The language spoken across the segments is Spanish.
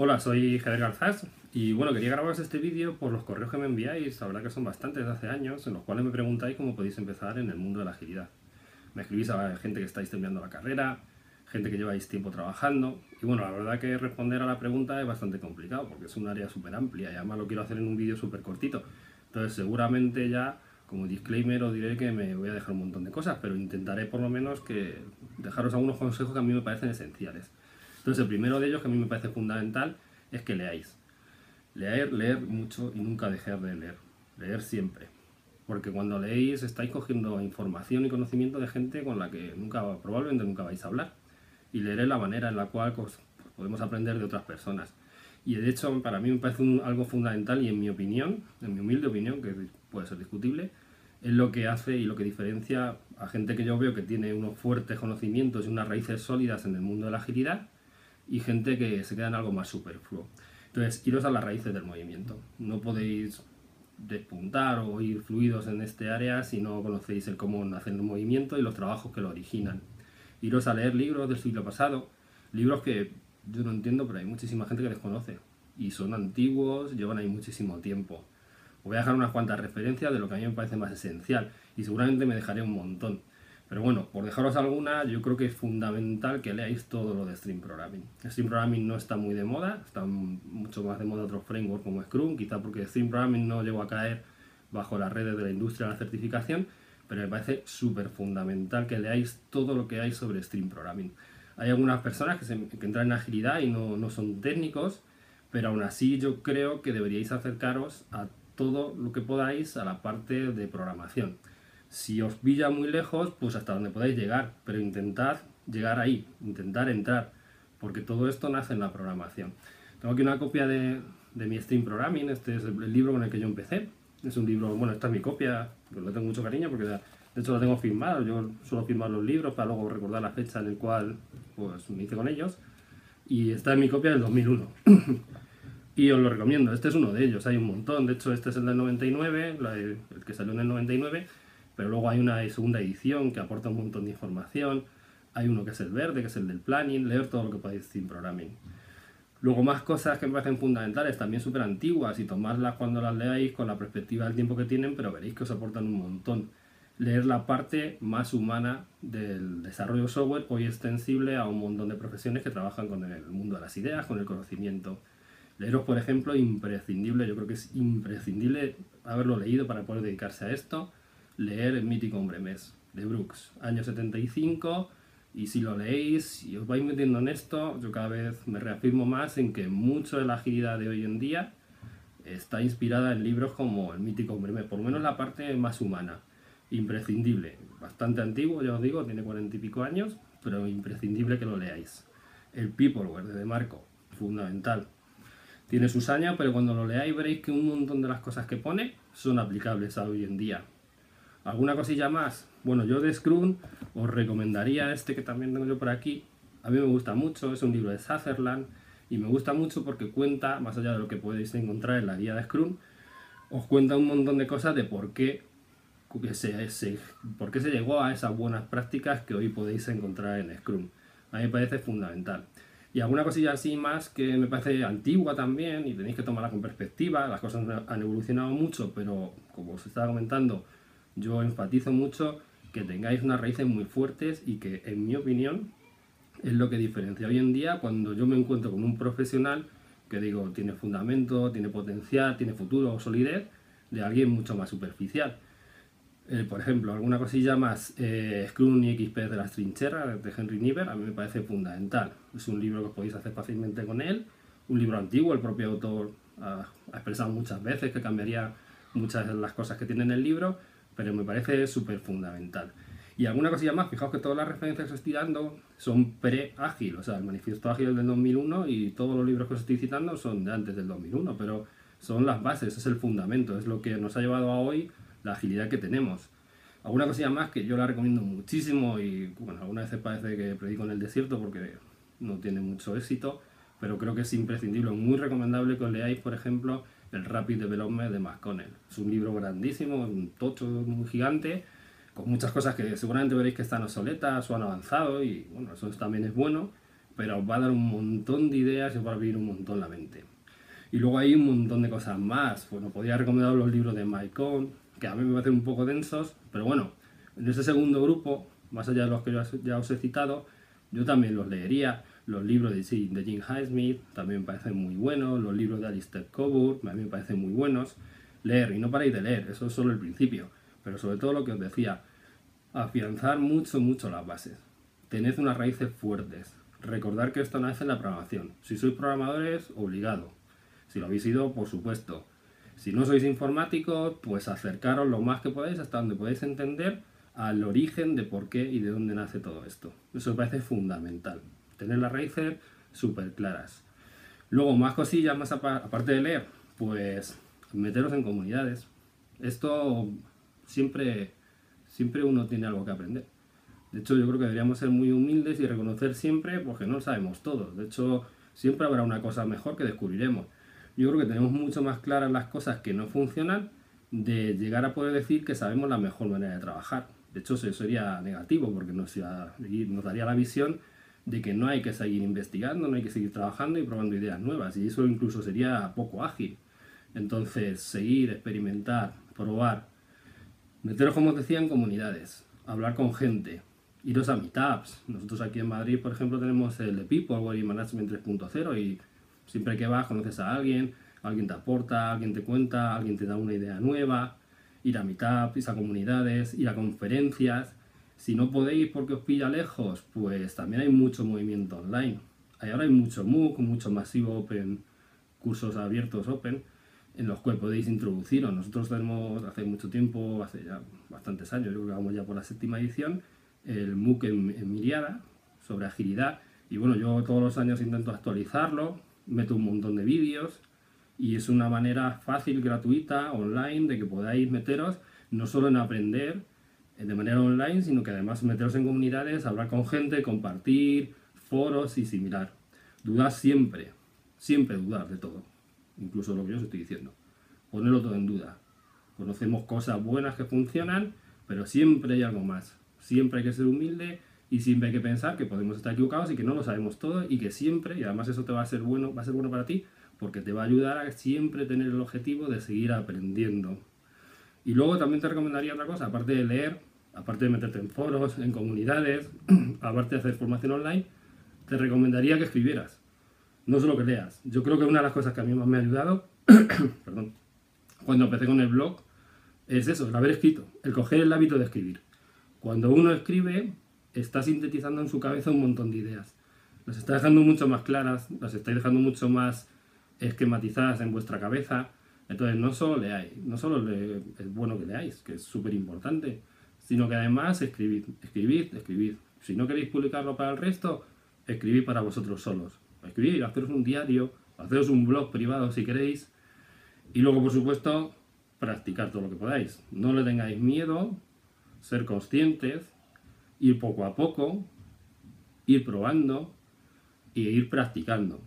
Hola, soy Javier Garzás y bueno, quería grabaros este vídeo por los correos que me enviáis, la verdad que son bastantes de hace años, en los cuales me preguntáis cómo podéis empezar en el mundo de la agilidad. Me escribís a gente que estáis terminando la carrera, gente que lleváis tiempo trabajando y bueno, la verdad que responder a la pregunta es bastante complicado porque es un área súper amplia y además lo quiero hacer en un vídeo súper cortito. Entonces seguramente ya como disclaimer os diré que me voy a dejar un montón de cosas, pero intentaré por lo menos que dejaros algunos consejos que a mí me parecen esenciales. Entonces, el primero de ellos, que a mí me parece fundamental, es que leáis. Leer, leer mucho y nunca dejar de leer. Leer siempre. Porque cuando leéis estáis cogiendo información y conocimiento de gente con la que nunca, probablemente nunca vais a hablar. Y leer es la manera en la cual pues, podemos aprender de otras personas. Y de hecho, para mí me parece algo fundamental y en mi opinión, en mi humilde opinión, que puede ser discutible, es lo que hace y lo que diferencia a gente que yo veo que tiene unos fuertes conocimientos y unas raíces sólidas en el mundo de la agilidad y gente que se queda en algo más superfluo. Entonces, iros a las raíces del movimiento. No podéis despuntar o ir fluidos en este área si no conocéis el cómo nace el movimiento y los trabajos que lo originan. Iros a leer libros del siglo pasado, libros que yo no entiendo, pero hay muchísima gente que desconoce. Y son antiguos, llevan ahí muchísimo tiempo. Os voy a dejar unas cuantas referencias de lo que a mí me parece más esencial y seguramente me dejaré un montón. Pero bueno, por dejaros alguna, yo creo que es fundamental que leáis todo lo de Stream Programming. Stream Programming no está muy de moda, están mucho más de moda otros frameworks como Scrum, quizá porque Stream Programming no llegó a caer bajo las redes de la industria de la certificación, pero me parece súper fundamental que leáis todo lo que hay sobre Stream Programming. Hay algunas personas que, entran en agilidad y no, no son técnicos, pero aún así yo creo que deberíais acercaros a todo lo que podáis a la parte de programación si os pilla muy lejos, pues hasta donde podáis llegar, pero intentad llegar ahí, intentar entrar, porque todo esto nace en la programación. Tengo aquí una copia de, mi Stream Programming, este es el libro con el que yo empecé. Es un libro, bueno, esta es mi copia, que lo tengo mucho cariño porque de hecho lo tengo firmado, yo suelo firmar los libros para luego recordar la fecha en la cual pues, me hice con ellos. Y esta es mi copia del 2001. y os lo recomiendo, este es uno de ellos, hay un montón, de hecho este es el del 99, el que salió en el 99, pero luego hay una segunda edición que aporta un montón de información, hay uno que es el verde, que es el del planning, leer todo lo que podéis sin programming. Luego más cosas que me parecen fundamentales, también súper antiguas, y tomarlas cuando las leáis con la perspectiva del tiempo que tienen, pero veréis que os aportan un montón. Leer la parte más humana del desarrollo software, hoy extensible a un montón de profesiones que trabajan con el mundo de las ideas, con el conocimiento. Leeros, por ejemplo, imprescindible, yo creo que es imprescindible haberlo leído para poder dedicarse a esto leer El mítico hombre mes de Brooks, año 75, y si lo leéis y os vais metiendo en esto, yo cada vez me reafirmo más en que mucho de la agilidad de hoy en día está inspirada en libros como El mítico hombre mes, por lo menos la parte más humana, imprescindible, bastante antiguo, ya os digo, tiene cuarenta y pico años, pero imprescindible que lo leáis. El Peopleware de Marco, fundamental. Tiene sus años, pero cuando lo leáis veréis que un montón de las cosas que pone son aplicables a hoy en día. ¿Alguna cosilla más? Bueno, yo de Scrum os recomendaría este que también tengo yo por aquí. A mí me gusta mucho, es un libro de Sutherland y me gusta mucho porque cuenta, más allá de lo que podéis encontrar en la guía de Scrum, os cuenta un montón de cosas de por qué, se, qué se llegó a esas buenas prácticas que hoy podéis encontrar en Scrum. A mí me parece fundamental. Y alguna cosilla así más que me parece antigua también y tenéis que tomarla con perspectiva. Las cosas han evolucionado mucho, pero como os estaba comentando, yo enfatizo mucho que tengáis unas raíces muy fuertes y que, en mi opinión, es lo que diferencia hoy en día cuando yo me encuentro con un profesional que digo tiene fundamento, tiene potencial, tiene futuro o solidez, de alguien mucho más superficial. Eh, por ejemplo, alguna cosilla más, eh, Scrum y XP de las trincheras de Henry Niver, a mí me parece fundamental. Es un libro que podéis hacer fácilmente con él, un libro antiguo, el propio autor ha expresado muchas veces que cambiaría muchas de las cosas que tiene en el libro, pero me parece súper fundamental. Y alguna cosilla más, fijaos que todas las referencias que estoy dando son pre-ágil, o sea, el manifiesto ágil es del 2001 y todos los libros que os estoy citando son de antes del 2001, pero son las bases, es el fundamento, es lo que nos ha llevado a hoy la agilidad que tenemos. Alguna cosilla más que yo la recomiendo muchísimo y bueno, algunas veces parece que predico en el desierto porque no tiene mucho éxito, pero creo que es imprescindible, muy recomendable que os leáis, por ejemplo, el Rapid Development de McConnell. Es un libro grandísimo, un tocho muy gigante, con muchas cosas que seguramente veréis que están obsoletas o han avanzado y bueno, eso también es bueno, pero os va a dar un montón de ideas y os va a abrir un montón la mente. Y luego hay un montón de cosas más. Bueno, podría recomendar los libros de Mike que a mí me parecen un poco densos, pero bueno, en ese segundo grupo, más allá de los que ya os he citado, yo también los leería. Los libros de, de Jim Highsmith también me parecen muy buenos, los libros de Alistair Coburn mí me parecen muy buenos. Leer, y no paráis de leer, eso es solo el principio, pero sobre todo lo que os decía, afianzar mucho, mucho las bases. Tened unas raíces fuertes. Recordar que esto nace en la programación. Si sois programadores, obligado. Si lo habéis sido, por supuesto. Si no sois informáticos, pues acercaros lo más que podáis hasta donde podáis entender al origen de por qué y de dónde nace todo esto. Eso me parece fundamental. Tener las raíces súper claras. Luego, más cosillas, más aparte de leer, pues meteros en comunidades. Esto siempre, siempre uno tiene algo que aprender. De hecho, yo creo que deberíamos ser muy humildes y reconocer siempre porque no lo sabemos todo. De hecho, siempre habrá una cosa mejor que descubriremos yo creo que tenemos mucho más claras las cosas que no funcionan de llegar a poder decir que sabemos la mejor manera de trabajar. De hecho, eso sería negativo porque nos, nos daría la visión de que no hay que seguir investigando, no hay que seguir trabajando y probando ideas nuevas. Y eso incluso sería poco ágil. Entonces, seguir, experimentar, probar, meteros, como os decía, en comunidades, hablar con gente, iros a meetups. Nosotros aquí en Madrid, por ejemplo, tenemos el de People Worry Management 3.0 y Siempre que vas conoces a alguien, alguien te aporta, alguien te cuenta, alguien te da una idea nueva, ir a meetups, ir a comunidades, ir a conferencias. Si no podéis porque os pilla lejos, pues también hay mucho movimiento online. Ahora hay mucho MOOC, mucho masivo open, cursos abiertos open, en los cuales podéis introduciros. Nosotros tenemos hace mucho tiempo, hace ya bastantes años, yo creo que vamos ya por la séptima edición, el MOOC en, en Miriada sobre agilidad. Y bueno, yo todos los años intento actualizarlo, meto un montón de vídeos y es una manera fácil, gratuita, online, de que podáis meteros no solo en aprender eh, de manera online, sino que además meteros en comunidades, hablar con gente, compartir, foros y similar. Dudar siempre, siempre dudar de todo, incluso lo que yo os estoy diciendo. Ponerlo todo en duda. Conocemos cosas buenas que funcionan, pero siempre hay algo más. Siempre hay que ser humilde y siempre hay que pensar que podemos estar equivocados y que no lo sabemos todo y que siempre, y además eso te va a ser bueno, va a ser bueno para ti, porque te va a ayudar a siempre tener el objetivo de seguir aprendiendo. Y luego también te recomendaría otra cosa, aparte de leer, aparte de meterte en foros, en comunidades, aparte de hacer formación online, te recomendaría que escribieras, no solo que leas. Yo creo que una de las cosas que a mí más me ha ayudado, perdón, cuando empecé con el blog, es eso, el haber escrito, el coger el hábito de escribir. Cuando uno escribe, está sintetizando en su cabeza un montón de ideas. Las está dejando mucho más claras, las estáis dejando mucho más esquematizadas en vuestra cabeza. Entonces no solo leáis, no solo es bueno que leáis, que es súper importante, sino que además escribid, escribid, escribid. Si no queréis publicarlo para el resto, escribid para vosotros solos. Escribid, haceros un diario, haceros un blog privado si queréis. Y luego, por supuesto, practicar todo lo que podáis. No le tengáis miedo, ser conscientes ir poco a poco, ir probando y ir practicando.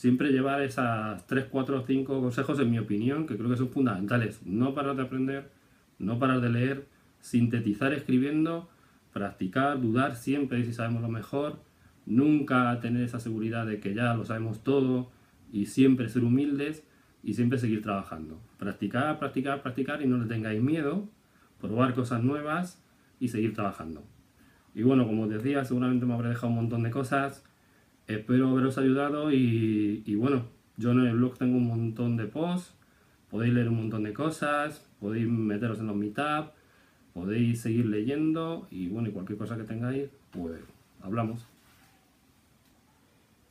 Siempre llevar esas 3, 4, 5 consejos, en mi opinión, que creo que son fundamentales. No parar de aprender, no parar de leer, sintetizar escribiendo, practicar, dudar siempre si sabemos lo mejor, nunca tener esa seguridad de que ya lo sabemos todo y siempre ser humildes y siempre seguir trabajando. Practicar, practicar, practicar y no le tengáis miedo, probar cosas nuevas y seguir trabajando. Y bueno, como os decía, seguramente me habré dejado un montón de cosas. Espero haberos ayudado y, bueno, yo en el blog tengo un montón de posts, podéis leer un montón de cosas, podéis meteros en los meetups, podéis seguir leyendo y bueno, y cualquier cosa que tengáis, pues hablamos.